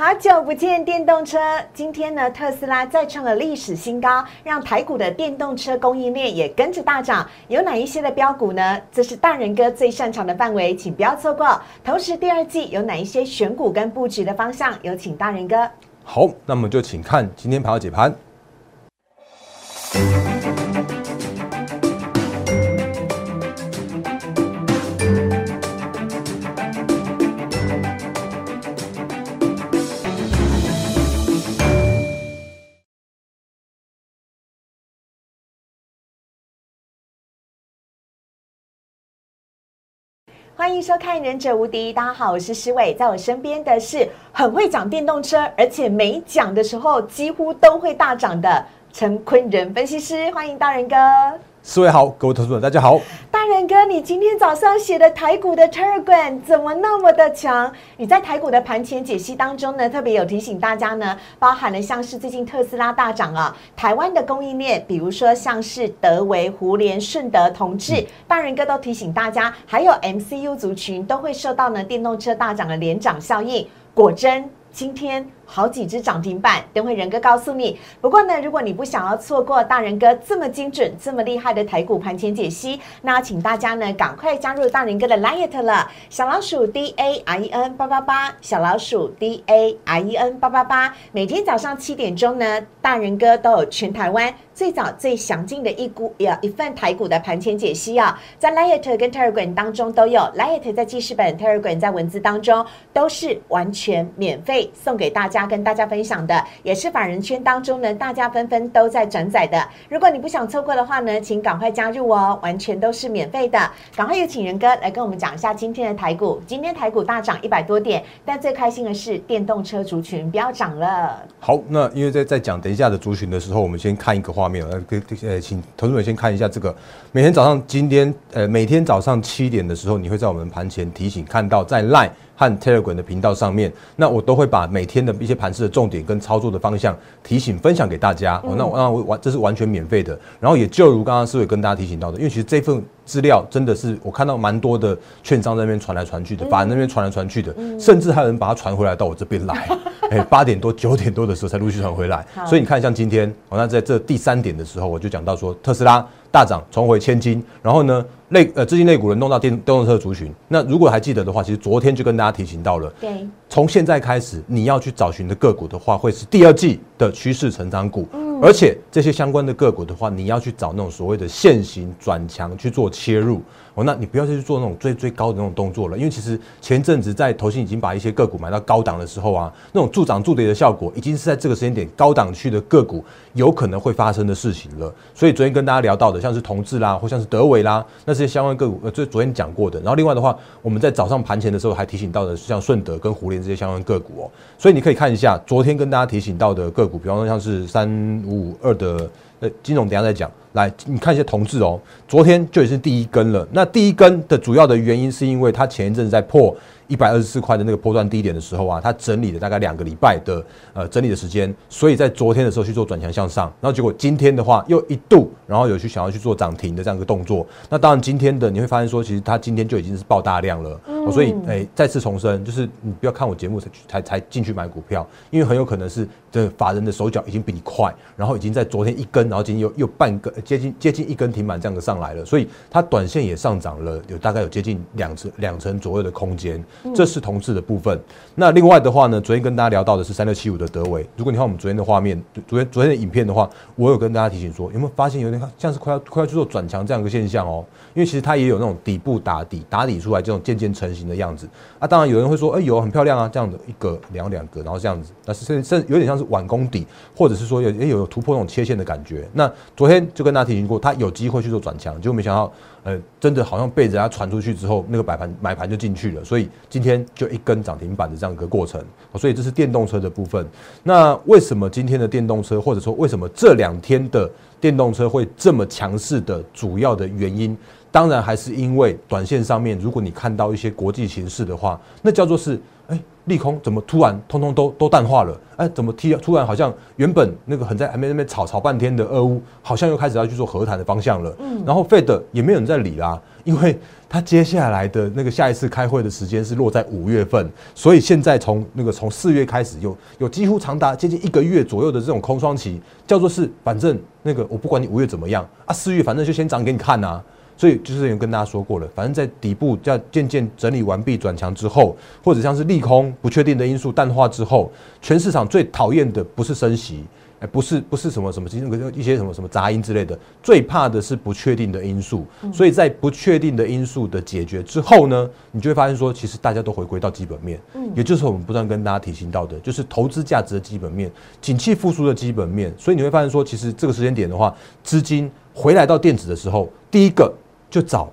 好久不见，电动车。今天呢，特斯拉再创了历史新高，让台股的电动车供应链也跟着大涨。有哪一些的标股呢？这是大人哥最擅长的范围，请不要错过。同时，第二季有哪一些选股跟布局的方向？有请大人哥。好，那么就请看今天盘后解盘。欢迎收看《忍者无敌》，大家好，我是施伟，在我身边的是很会讲电动车，而且每讲的时候几乎都会大涨的陈坤仁分析师，欢迎大仁哥。四位好，各位投资者大家好。大人哥，你今天早上写的台股的 Telegram 怎么那么的强？你在台股的盘前解析当中呢，特别有提醒大家呢，包含了像是最近特斯拉大涨啊，台湾的供应链，比如说像是德维、胡联、顺德、同志，大人哥都提醒大家，还有 MCU 族群都会受到呢电动车大涨的连涨效应。果真，今天。好几只涨停板，等会仁哥告诉你。不过呢，如果你不想要错过大人哥这么精准、这么厉害的台股盘前解析，那请大家呢赶快加入大人哥的 Light 了。小老鼠 D A I E N 八八八，小老鼠 D A I E N 八八八。每天早上七点钟呢，大人哥都有全台湾最早最详尽的一股呀一份台股的盘前解析啊，在 Light 跟 Telegram 当中都有。Light 在记事本，Telegram 在文字当中都是完全免费送给大家。跟大家分享的也是法人圈当中呢，大家纷纷都在转载的。如果你不想错过的话呢，请赶快加入哦，完全都是免费的。赶快有请仁哥来跟我们讲一下今天的台股。今天台股大涨一百多点，但最开心的是电动车族群不要涨了。好，那因为在在讲等一下的族群的时候，我们先看一个画面，呃，呃，请同志们先看一下这个。每天早上今天，呃，每天早上七点的时候，你会在我们盘前提醒看到在 Line。和 Telegram 的频道上面，那我都会把每天的一些盘势的重点跟操作的方向提醒分享给大家。哦，那那我完这是完全免费的。然后也就如刚刚思伟跟大家提醒到的，因为其实这份资料真的是我看到蛮多的券商那边传来传去的，法人那边传来传去的，甚至还有人把它传回来到我这边来。哎，八点多九点多的时候才陆续传回来。所以你看，像今天，哦，那在这第三点的时候，我就讲到说特斯拉。大涨重回千金，然后呢，类呃资金类股人弄到电电动车族群。那如果还记得的话，其实昨天就跟大家提醒到了，对，从现在开始你要去找寻的个股的话，会是第二季的趋势成长股，而且这些相关的个股的话，你要去找那种所谓的现行转强去做切入。哦，那你不要再去做那种最最高的那种动作了，因为其实前阵子在投信已经把一些个股买到高档的时候啊，那种助涨助跌的效果，已经是在这个时间点高档区的个股有可能会发生的事情了。所以昨天跟大家聊到的，像是同志啦，或像是德伟啦，那些相关个股，呃，就昨天讲过的。然后另外的话，我们在早上盘前的时候还提醒到的，像顺德跟胡联这些相关个股哦。所以你可以看一下昨天跟大家提醒到的个股，比方说像是三五五二的。呃，金总等下再讲。来，你看一下同志哦，昨天就已经是第一根了。那第一根的主要的原因是因为它前一阵子在破。一百二十四块的那个波段低点的时候啊，它整理了大概两个礼拜的呃整理的时间，所以在昨天的时候去做转强向上，然后结果今天的话又一度，然后有去想要去做涨停的这样一个动作。那当然今天的你会发现说，其实它今天就已经是爆大量了，所以哎再次重申，就是你不要看我节目才才才进去买股票，因为很有可能是这法人的手脚已经比你快，然后已经在昨天一根，然后今天又又半根接近接近一根停板这样子上来了，所以它短线也上涨了，有大概有接近两成两成左右的空间。这是同志的部分。那另外的话呢，昨天跟大家聊到的是三六七五的德维。如果你看我们昨天的画面，昨天昨天的影片的话，我有跟大家提醒说，有没有发现有点像是快要快要去做转强这样一个现象哦？因为其实它也有那种底部打底打底出来这种渐渐成型的样子。啊，当然有人会说，哎，有很漂亮啊，这样的一个两两个，然后这样子，那是甚甚有点像是晚攻底，或者是说有也有突破那种切线的感觉。那昨天就跟大家提醒过，它有机会去做转强，结果没想到。呃，真的好像被人家传出去之后，那个买盘买盘就进去了，所以今天就一根涨停板的这样一个过程。所以这是电动车的部分。那为什么今天的电动车，或者说为什么这两天的电动车会这么强势的主要的原因，当然还是因为短线上面，如果你看到一些国际形势的话，那叫做是，利空怎么突然通通都都淡化了？哎，怎么突突然好像原本那个很在还没那边吵吵半天的俄乌，好像又开始要去做和谈的方向了。嗯，然后 Fed 也没有人在理啦，因为他接下来的那个下一次开会的时间是落在五月份，所以现在从那个从四月开始有有几乎长达接近一个月左右的这种空窗期，叫做是反正那个我不管你五月怎么样啊，四月反正就先涨给你看呐。所以就是有跟大家说过了，反正在底部要渐渐整理完毕转强之后，或者像是利空不确定的因素淡化之后，全市场最讨厌的不是升息，哎，不是不是什么什么那个一些什么什么杂音之类的，最怕的是不确定的因素。所以在不确定的因素的解决之后呢，你就会发现说，其实大家都回归到基本面，嗯，也就是我们不断跟大家提醒到的，就是投资价值的基本面，景气复苏的基本面。所以你会发现说，其实这个时间点的话，资金回来到电子的时候，第一个。就找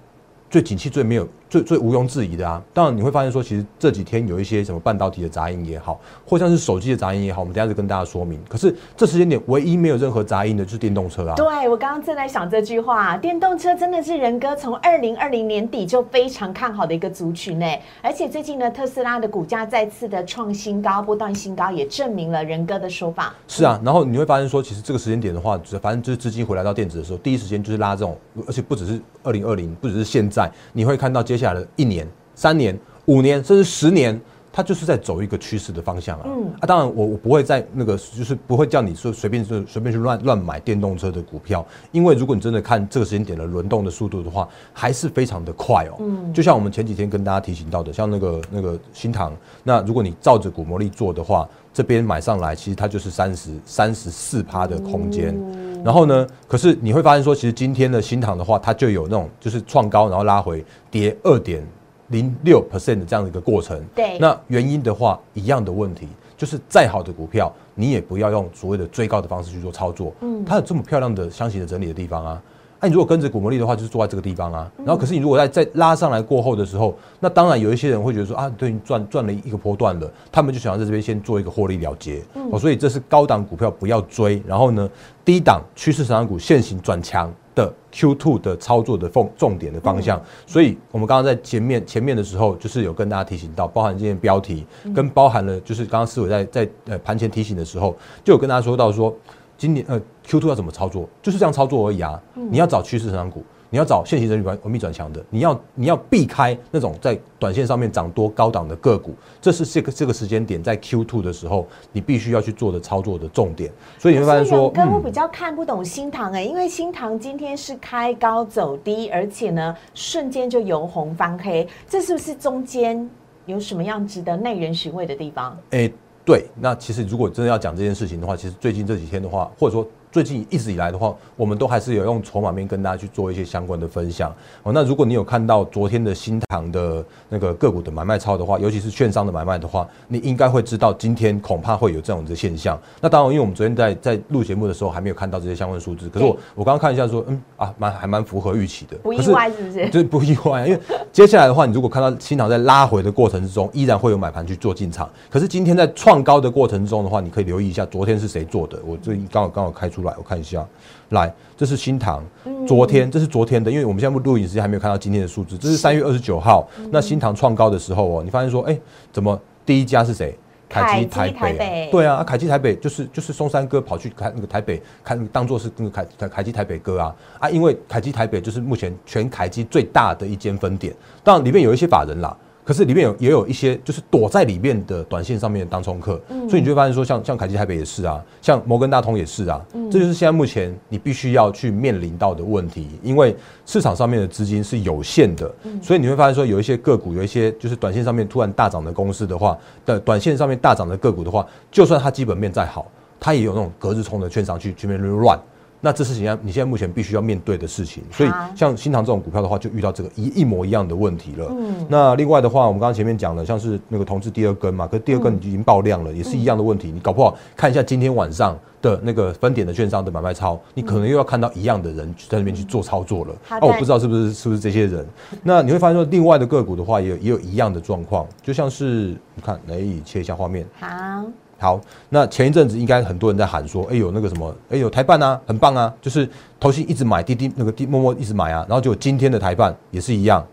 最景气最没有。最最毋庸置疑的啊，当然你会发现说，其实这几天有一些什么半导体的杂音也好，或像是手机的杂音也好，我们等下就跟大家说明。可是这时间点唯一没有任何杂音的就是电动车啊。对我刚刚正在想这句话，电动车真的是仁哥从二零二零年底就非常看好的一个族群呢。而且最近呢，特斯拉的股价再次的创新高，波段新高，也证明了仁哥的说法。是啊，然后你会发现说，其实这个时间点的话，反正就是资金回来到电子的时候，第一时间就是拉这种，而且不只是二零二零，不只是现在，你会看到接下来的一年。三年、五年，甚至十年，它就是在走一个趋势的方向啊。嗯啊，当然我我不会在那个，就是不会叫你说随便就随便去乱乱买电动车的股票，因为如果你真的看这个时间点的轮动的速度的话，还是非常的快哦。嗯，就像我们前几天跟大家提醒到的，像那个那个新塘，那如果你照着股魔力做的话，这边买上来，其实它就是三十三十四趴的空间。然后呢，可是你会发现说，其实今天的新塘的话，它就有那种就是创高，然后拉回跌二点。零六 percent 的这样的一个过程，对，那原因的话，一样的问题，就是再好的股票，你也不要用所谓的追高的方式去做操作。嗯，它有这么漂亮的箱型的整理的地方啊，那你如果跟着股魔力的话，就是坐在这个地方啊。然后，可是你如果在在拉上来过后的时候，那当然有一些人会觉得说啊，对你，赚赚了一个波段了，他们就想要在这边先做一个获利了结。哦，所以这是高档股票不要追，然后呢，低档趋势成长股现行转强。的 Q two 的操作的重重点的方向，所以我们刚刚在前面前面的时候，就是有跟大家提醒到，包含今天标题跟包含了，就是刚刚思伟在在呃盘前提醒的时候，就有跟大家说到说，今年呃 Q two 要怎么操作，就是这样操作而已啊，你要找趋势成长股。你要找现行人力完完密转强的，你要你要避开那种在短线上面涨多高档的个股，这是这个这个时间点在 Q two 的时候，你必须要去做的操作的重点。所以你会发现说，跟我比较看不懂新塘哎，因为新塘今天是开高走低，而且呢瞬间就由红翻黑，这是不是中间有什么样值得耐人寻味的地方？哎，对，那其实如果真的要讲这件事情的话，其实最近这几天的话，或者说。最近一直以来的话，我们都还是有用筹码面跟大家去做一些相关的分享哦。那如果你有看到昨天的新塘的那个个股的买卖超的话，尤其是券商的买卖的话，你应该会知道今天恐怕会有这样的现象。那当然，因为我们昨天在在录节目的时候还没有看到这些相关数字，可是我我刚刚看一下说，嗯啊，蛮还蛮符合预期的，不意外是不是？就不意外，因为接下来的话，你如果看到新塘在拉回的过程之中，依然会有买盘去做进场。可是今天在创高的过程中的话，你可以留意一下昨天是谁做的。我这刚好刚好开出来，我看一下。来，这是新塘，昨天这是昨天的，因为我们现在录影时间还没有看到今天的数字，这是三月二十九号，那新塘创高的时候哦，你发现说，哎，怎么第一家是谁？凯基台北，对啊，凯基台北就是就是松山哥跑去开那个台北，看当做是那个凯凯凯基台北哥啊。啊，因为凯基台北就是目前全凯基最大的一间分店，当然里面有一些法人啦。可是里面有也有一些就是躲在里面的短线上面的当冲客，所以你就会发现说，像像凯基台北也是啊，像摩根大通也是啊，这就是现在目前你必须要去面临到的问题，因为市场上面的资金是有限的，所以你会发现说，有一些个股，有一些就是短线上面突然大涨的公司的话，的短线上面大涨的个股的话，就算它基本面再好，它也有那种隔日冲的券商去去面乱。那这是现在你现在目前必须要面对的事情，所以像新塘这种股票的话，就遇到这个一一模一样的问题了。嗯，那另外的话，我们刚刚前面讲了，像是那个同志第二根嘛，可是第二根已经爆量了，也是一样的问题。你搞不好看一下今天晚上的那个分点的券商的买卖超，你可能又要看到一样的人在那边去做操作了。那我不知道是不是是不是这些人。那你会发现说，另外的个股的话，也有也有一样的状况，就像是你看，来切一下画面。好。好，那前一阵子应该很多人在喊说，哎有那个什么，哎有台办啊，很棒啊，就是投信一直买滴滴那个滴默默一直买啊，然后就今天的台办也是一样，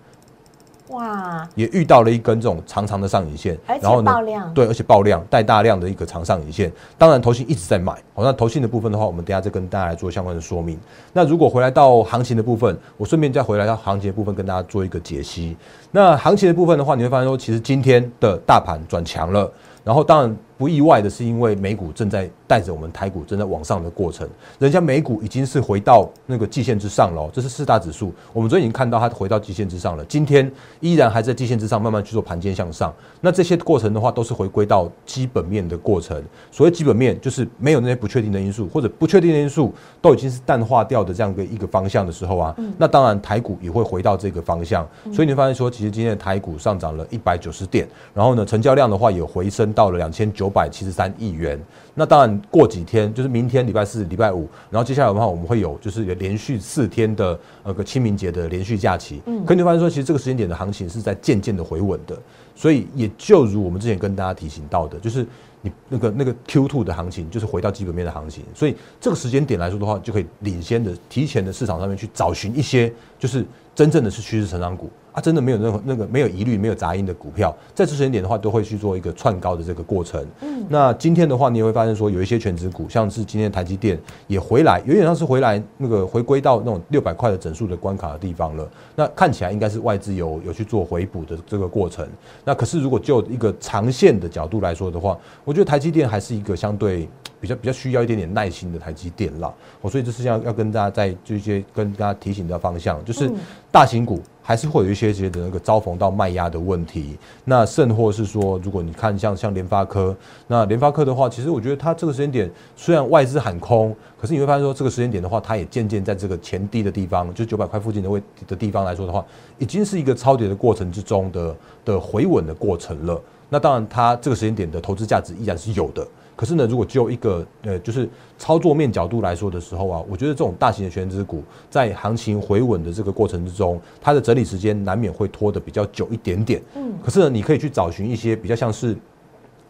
哇，也遇到了一根这种长长的上影线，而且爆量，对，而且爆量带大量的一个长上影线。当然，投信一直在买。好，那投信的部分的话，我们等下再跟大家来做相关的说明。那如果回来到行情的部分，我顺便再回来到行情的部分跟大家做一个解析。那行情的部分的话，你会发现说，其实今天的大盘转强了，然后当然。不意外的是，因为美股正在带着我们台股正在往上的过程，人家美股已经是回到那个季线之上了，这是四大指数，我们昨天已经看到它回到季线之上了，今天依然还在季线之上，慢慢去做盘间向上。那这些过程的话，都是回归到基本面的过程。所谓基本面，就是没有那些不确定的因素，或者不确定的因素都已经是淡化掉的这样的一个方向的时候啊，那当然台股也会回到这个方向。所以你发现说，其实今天的台股上涨了一百九十点，然后呢，成交量的话也回升到了两千九。九百七十三亿元，那当然过几天就是明天礼拜四、礼拜五，然后接下来的话我们会有就是连续四天的那个清明节的连续假期。嗯，可你发现说，其实这个时间点的行情是在渐渐的回稳的，所以也就如我们之前跟大家提醒到的，就是你那个那个 Q two 的行情就是回到基本面的行情，所以这个时间点来说的话，就可以领先的提前的市场上面去找寻一些就是真正的是趋势成长股。啊，真的没有任何那个没有疑虑、没有杂音的股票，在这时间点的话，都会去做一个串高的这个过程。嗯，那今天的话，你也会发现说，有一些全值股，像是今天台积电也回来，有点像是回来那个回归到那种六百块的整数的关卡的地方了。那看起来应该是外资有有去做回补的这个过程。那可是如果就一个长线的角度来说的话，我觉得台积电还是一个相对。比较比较需要一点点耐心的台积电啦，我所以这是要要跟大家在这些跟大家提醒的方向，就是大型股还是会有一些些的那个遭逢到卖压的问题。那甚或是说，如果你看像像联发科，那联发科的话，其实我觉得它这个时间点虽然外资喊空，可是你会发现说这个时间点的话，它也渐渐在这个前低的地方，就九百块附近的位的地方来说的话，已经是一个超跌的过程之中的的回稳的过程了。那当然，它这个时间点的投资价值依然是有的。可是呢，如果就一个呃，就是操作面角度来说的时候啊，我觉得这种大型的全职股在行情回稳的这个过程之中，它的整理时间难免会拖得比较久一点点。嗯，可是呢，你可以去找寻一些比较像是。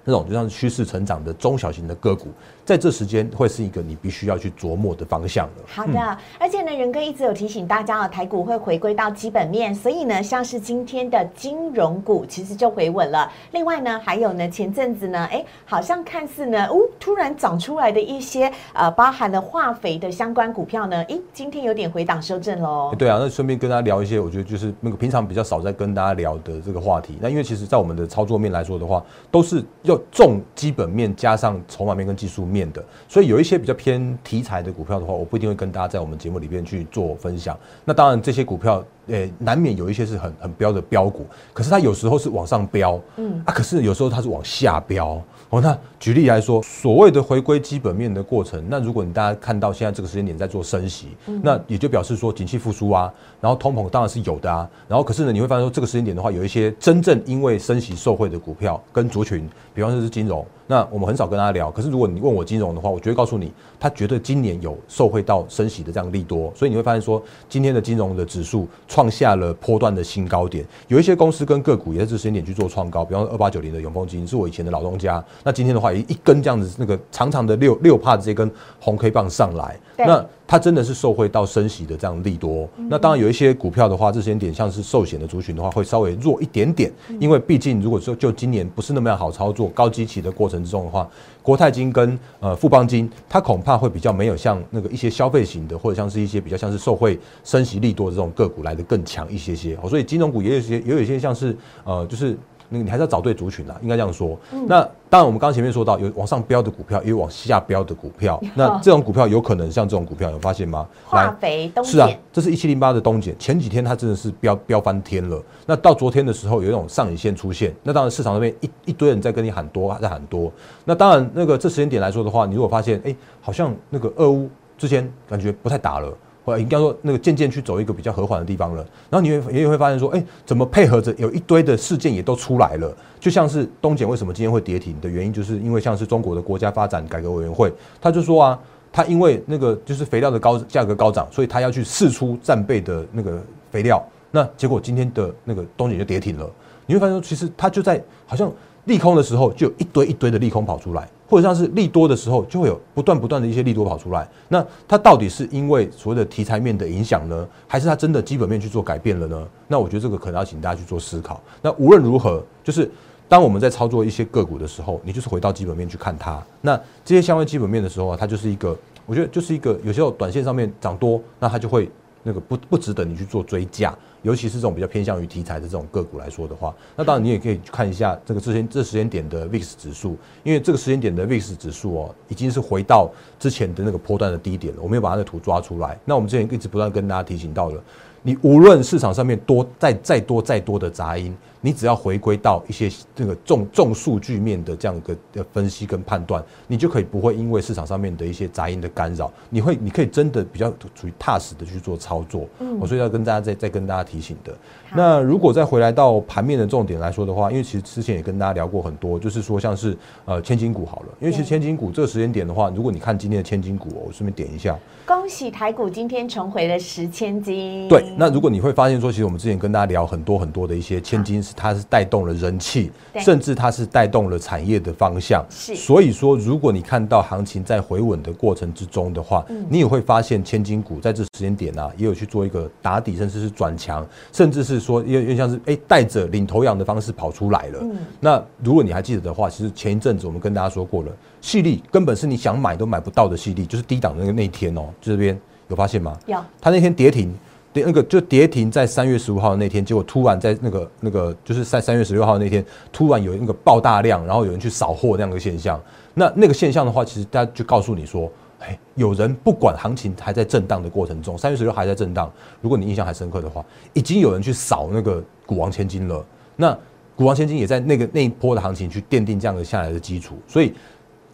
那种就像是趋势成长的中小型的个股，在这时间会是一个你必须要去琢磨的方向了。好的，而且呢，仁哥一直有提醒大家啊，台股会回归到基本面，所以呢，像是今天的金融股其实就回稳了。另外呢，还有呢，前阵子呢，哎，好像看似呢，哦，突然长出来的一些呃，包含了化肥的相关股票呢，哎，今天有点回档修正喽。对啊，那顺便跟大家聊一些，我觉得就是那个平常比较少在跟大家聊的这个话题。那因为其实在我们的操作面来说的话，都是要。重基本面加上筹码面跟技术面的，所以有一些比较偏题材的股票的话，我不一定会跟大家在我们节目里边去做分享。那当然这些股票。诶，难免有一些是很很标的标股，可是它有时候是往上标，嗯啊，可是有时候它是往下标。哦，那举例来说，所谓的回归基本面的过程，那如果你大家看到现在这个时间点在做升息，那也就表示说景气复苏啊，然后通膨当然是有的啊，然后可是呢，你会发现说这个时间点的话，有一些真正因为升息受惠的股票跟族群，比方说是金融，那我们很少跟大家聊，可是如果你问我金融的话，我绝对告诉你，它绝对今年有受惠到升息的这样利多，所以你会发现说今天的金融的指数。创下了波段的新高点，有一些公司跟个股也在这时间点去做创高，比方说二八九零的永丰金是我以前的老东家，那今天的话一一根这样子那个长长的六六帕的这根红 K 棒上来，那。它真的是受惠到升息的这样利多，那当然有一些股票的话，这些点像是寿险的族群的话，会稍微弱一点点，因为毕竟如果说就今年不是那么样好操作，高基期的过程之中的话，国泰金跟呃富邦金，它恐怕会比较没有像那个一些消费型的，或者像是一些比较像是受惠升息利多的这种个股来的更强一些些，所以金融股也有些也有一些像是呃就是。那你还是要找对族群啦，应该这样说。那当然，我们刚刚前面说到有往上飙的股票，也有往下飙的股票。那这种股票有可能像这种股票，有发现吗？化肥东是啊，这是一七零八的东碱，前几天它真的是飙飙翻天了。那到昨天的时候，有一种上影线出现。那当然市场那边一一堆人在跟你喊多，在喊多。那当然，那个这时间点来说的话，你如果发现哎，好像那个俄乌之前感觉不太打了。或应该说，那个渐渐去走一个比较和缓的地方了。然后你会也会发现说，哎，怎么配合着有一堆的事件也都出来了？就像是东碱为什么今天会跌停的原因，就是因为像是中国的国家发展改革委员会，他就说啊，他因为那个就是肥料的高价格高涨，所以他要去试出战备的那个肥料。那结果今天的那个东碱就跌停了。你会发现说，其实他就在好像。利空的时候就有一堆一堆的利空跑出来，或者像是利多的时候就会有不断不断的一些利多跑出来。那它到底是因为所谓的题材面的影响呢，还是它真的基本面去做改变了呢？那我觉得这个可能要请大家去做思考。那无论如何，就是当我们在操作一些个股的时候，你就是回到基本面去看它。那这些相关基本面的时候啊，它就是一个，我觉得就是一个有时候短线上面涨多，那它就会那个不不值得你去做追加。尤其是这种比较偏向于题材的这种个股来说的话，那当然你也可以看一下这个之前这时间点的 VIX 指数，因为这个时间点的 VIX 指数哦，已经是回到之前的那个波段的低点了。我们有把它的图抓出来。那我们之前一直不断跟大家提醒到了，你无论市场上面多再再多再多的杂音。你只要回归到一些这个重重数据面的这样一个的分析跟判断，你就可以不会因为市场上面的一些杂音的干扰，你会你可以真的比较处于踏实的去做操作。嗯，我所以要跟大家再再跟大家提醒的。那如果再回来到盘面的重点来说的话，因为其实之前也跟大家聊过很多，就是说像是呃千金股好了，因为其实千金股这个时间点的话，如果你看今天的千金股，我顺便点一下，恭喜台股今天重回了十千金。对，那如果你会发现说，其实我们之前跟大家聊很多很多的一些千金是它是带动了。人气，甚至它是带动了产业的方向。是，所以说，如果你看到行情在回稳的过程之中的话，你也会发现千金股在这时间点呢，也有去做一个打底，甚至是转强，甚至是说，又又像是哎带着领头羊的方式跑出来了。那如果你还记得的话，其实前一阵子我们跟大家说过了，细粒根本是你想买都买不到的细粒，就是低档的那个那天哦，这边有发现吗？有，它那天跌停。跌那个就跌停在三月十五号那天，结果突然在那个那个就是在三月十六号那天，突然有那个爆大量，然后有人去扫货那样的现象。那那个现象的话，其实大家就告诉你说，哎，有人不管行情还在震荡的过程中，三月十六还在震荡，如果你印象还深刻的话，已经有人去扫那个股王千金了。那股王千金也在那个那一波的行情去奠定这样的下来的基础，所以。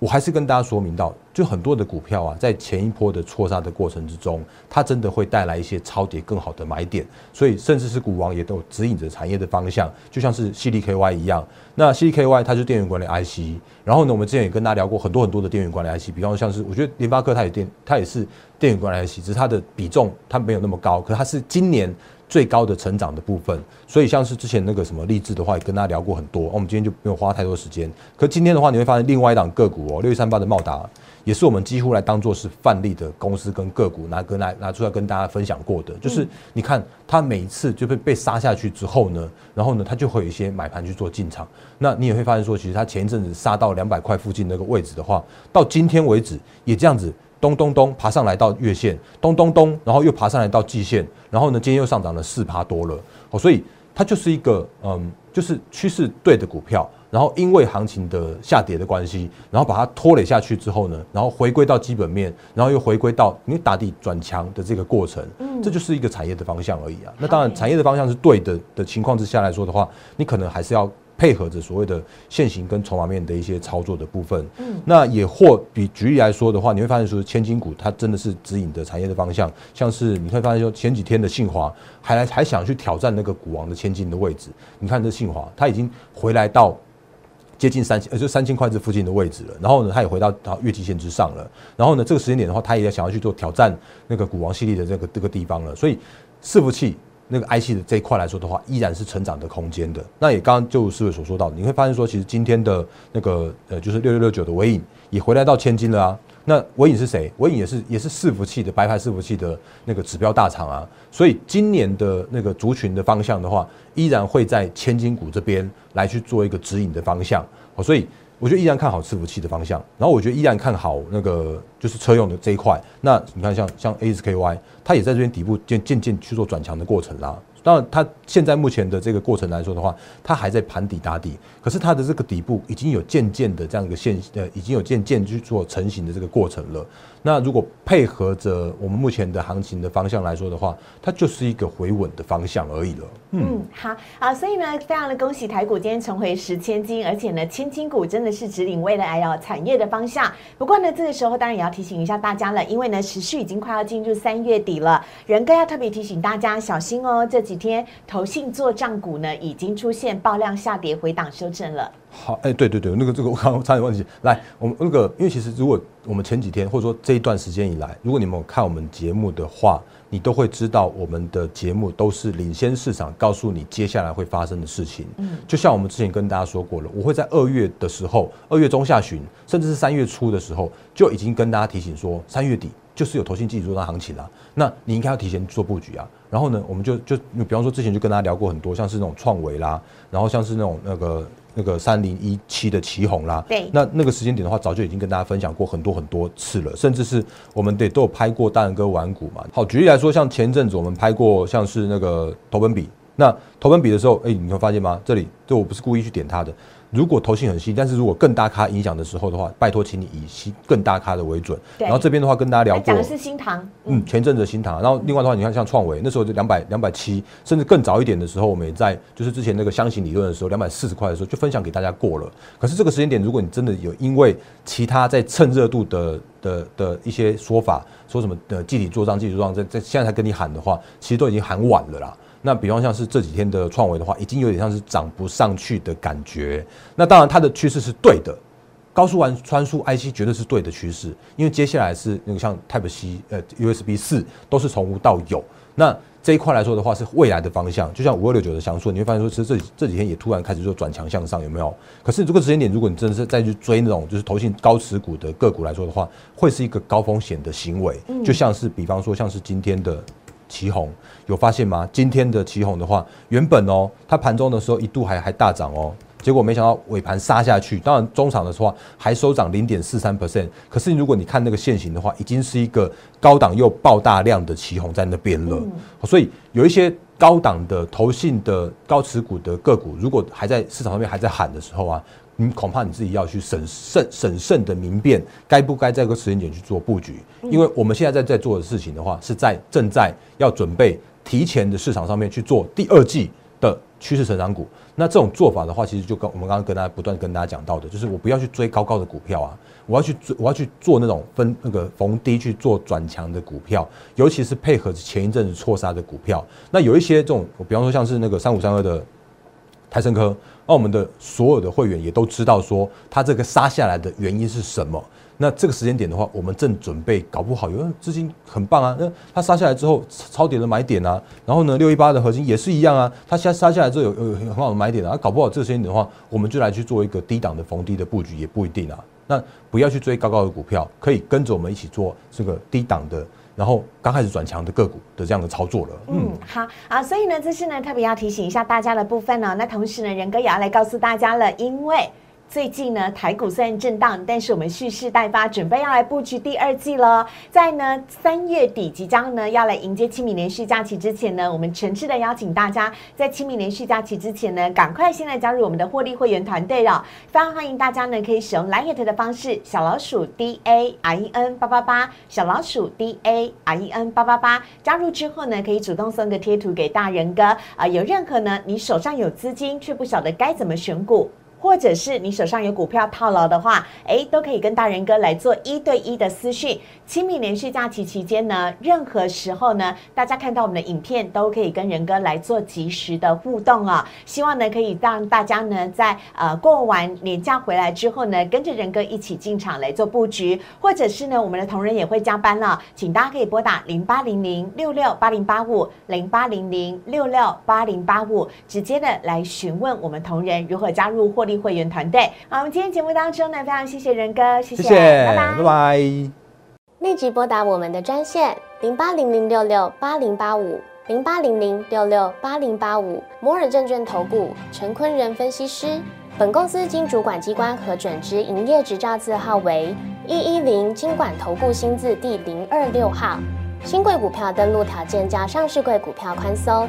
我还是跟大家说明到，就很多的股票啊，在前一波的错杀的过程之中，它真的会带来一些超跌更好的买点，所以甚至是股王也都指引着产业的方向，就像是 C D K Y 一样。那 C D K Y 它就是电源管理 I C，然后呢，我们之前也跟大家聊过很多很多的电源管理 I C，比方像是我觉得联发科它也电，它也是电源管理 I C，只是它的比重它没有那么高，可它是今年。最高的成长的部分，所以像是之前那个什么励志的话，也跟大家聊过很多。我们今天就没有花太多时间。可今天的话，你会发现另外一档个股哦，六一三八的茂达，也是我们几乎来当做是范例的公司跟个股拿跟来拿出来跟大家分享过的。就是你看它每一次就被被杀下去之后呢，然后呢，它就会有一些买盘去做进场。那你也会发现说，其实它前一阵子杀到两百块附近那个位置的话，到今天为止也这样子。咚咚咚，爬上来到月线，咚咚咚，然后又爬上来到季线，然后呢，今天又上涨了四趴多了，哦，所以它就是一个嗯，就是趋势对的股票，然后因为行情的下跌的关系，然后把它拖累下去之后呢，然后回归到基本面，然后又回归到你打底转强的这个过程，嗯，这就是一个产业的方向而已啊。那当然，产业的方向是对的的情况之下来说的话，你可能还是要。配合着所谓的现行跟筹码面的一些操作的部分，嗯，那也或比举例来说的话，你会发现说千金股它真的是指引的产业的方向，像是你会发现说前几天的信华还来还想去挑战那个股王的千金的位置，你看这信华它已经回来到接近三千呃就三千块这附近的位置了，然后呢它也回到到月季线之上了，然后呢这个时间点的话，它也想要去做挑战那个股王系列的这个这个地方了，所以伺服器。那个 IC 的这一块来说的话，依然是成长的空间的。那也刚刚就思伟所说到，你会发现说，其实今天的那个呃，就是六六六九的尾影也回来到千金了啊。那尾影是谁？尾影也是也是伺服器的白牌伺服器的那个指标大厂啊。所以今年的那个族群的方向的话，依然会在千金股这边来去做一个指引的方向。好，所以。我觉得依然看好伺服器的方向，然后我觉得依然看好那个就是车用的这一块。那你看，像像 ASKY，它也在这边底部渐渐渐去做转强的过程啦。当然，它现在目前的这个过程来说的话，它还在盘底打底，可是它的这个底部已经有渐渐的这样一个现呃，已经有渐渐去做成型的这个过程了。那如果配合着我们目前的行情的方向来说的话，它就是一个回稳的方向而已了。嗯，好啊，所以呢，非常的恭喜台股今天重回十千金，而且呢，千金股真的是指引未来哦产业的方向。不过呢，这个时候当然也要提醒一下大家了，因为呢，时序已经快要进入三月底了，仁哥要特别提醒大家小心哦。这几天投信做账股呢，已经出现爆量下跌回档修正了。好，哎，对对对，那个这个我刚刚差点忘记。来，我们那个，因为其实如果我们前几天或者说这一段时间以来，如果你们有看我们节目的话，你都会知道我们的节目都是领先市场，告诉你接下来会发生的事情。嗯，就像我们之前跟大家说过了，我会在二月的时候，二月中下旬，甚至是三月初的时候，就已经跟大家提醒说，三月底就是有投信进入做行情啦。那你应该要提前做布局啊。然后呢，我们就就比方说之前就跟大家聊过很多，像是那种创维啦，然后像是那种那个。那个三零一七的旗红啦，对，那那个时间点的话，早就已经跟大家分享过很多很多次了，甚至是我们得都有拍过大人哥玩股嘛。好，举例来说，像前阵子我们拍过像是那个投本比，那投本比的时候，哎，你会发现吗？这里就我不是故意去点它的。如果头型很细，但是如果更大咖影响的时候的话，拜托，请你以细更大咖的为准。然后这边的话跟大家聊过，讲的是新塘，嗯，前阵子新塘。然后另外的话，你看像创维，那时候就两百两百七，甚至更早一点的时候，我们也在就是之前那个箱型理论的时候，两百四十块的时候就分享给大家过了。可是这个时间点，如果你真的有因为其他在蹭热度的的的一些说法，说什么的集体做账、集体做账，在在现在才跟你喊的话，其实都已经喊晚了啦。那比方像是这几天的创维的话，已经有点像是涨不上去的感觉。那当然它的趋势是对的，高速完传输 IC 绝对是对的趋势，因为接下来是那个像 Type C 呃 USB 四都是从无到有。那这一块来说的话是未来的方向，就像五二六九的翔硕，你会发现说其实这这几天也突然开始说转强向上，有没有？可是这个时间点，如果你真的是再去追那种就是投信高持股的个股来说的话，会是一个高风险的行为。就像是比方说像是今天的。旗红有发现吗？今天的旗红的话，原本哦，它盘中的时候一度还还大涨哦，结果没想到尾盘杀下去。当然中场的话还收涨零点四三 percent，可是如果你看那个线型的话，已经是一个高档又爆大量的旗红在那边了。所以有一些高档的投信的高持股的个股，如果还在市场上面还在喊的时候啊。你恐怕你自己要去审慎、审慎的明辨，该不该在这个时间点去做布局？因为我们现在在在做的事情的话，是在正在要准备提前的市场上面去做第二季的趋势成长股。那这种做法的话，其实就跟我们刚刚跟大家不断跟大家讲到的，就是我不要去追高高的股票啊，我要去追，我要去做那种分那个逢低去做转强的股票，尤其是配合前一阵子错杀的股票。那有一些这种，比方说像是那个三五三二的泰森科。那我们的所有的会员也都知道说，它这个杀下来的原因是什么？那这个时间点的话，我们正准备搞不好，有人资金很棒啊，那它杀下来之后超跌的买点啊，然后呢，六一八的核心也是一样啊，它下杀下来之后有有很好的买点啊，搞不好这个时间点的话，我们就来去做一个低档的逢低的布局也不一定啊。那不要去追高高的股票，可以跟着我们一起做这个低档的。然后刚开始转强的个股的这样的操作了，嗯，好啊，所以呢，这是呢特别要提醒一下大家的部分呢。那同时呢，仁哥也要来告诉大家了，因为。最近呢，台股虽然震荡，但是我们蓄势待发，准备要来布局第二季了。在呢三月底即将呢要来迎接清明连续假期之前呢，我们诚挚的邀请大家，在清明连续假期之前呢，赶快先来加入我们的获利会员团队了。非常欢迎大家呢可以使用 Line 的方式，小老鼠 D A R E N 八八八，小老鼠 D A R E N 八八八，加入之后呢，可以主动送个贴图给大人哥啊。有任何呢，你手上有资金却不晓得该怎么选股。或者是你手上有股票套牢的话，哎，都可以跟大人哥来做一对一的私讯。清明连续假期期间呢，任何时候呢，大家看到我们的影片都可以跟仁哥来做及时的互动啊。希望呢，可以让大家呢，在呃过完年假回来之后呢，跟着仁哥一起进场来做布局，或者是呢，我们的同仁也会加班了，请大家可以拨打零八零零六六八零八五零八零零六六八零八五，直接的来询问我们同仁如何加入或或。会员团队，好，我们今天节目当中呢，非常谢谢仁哥，谢谢，拜拜，拜拜。立即拨打我们的专线零八零零六六八零八五零八零零六六八零八五摩尔证券投顾 陈坤仁分析师。本公司经主管机关核准之营业执照字号为一一零金管投顾新字第零二六号。新贵股票登录条件较上市贵股票宽松。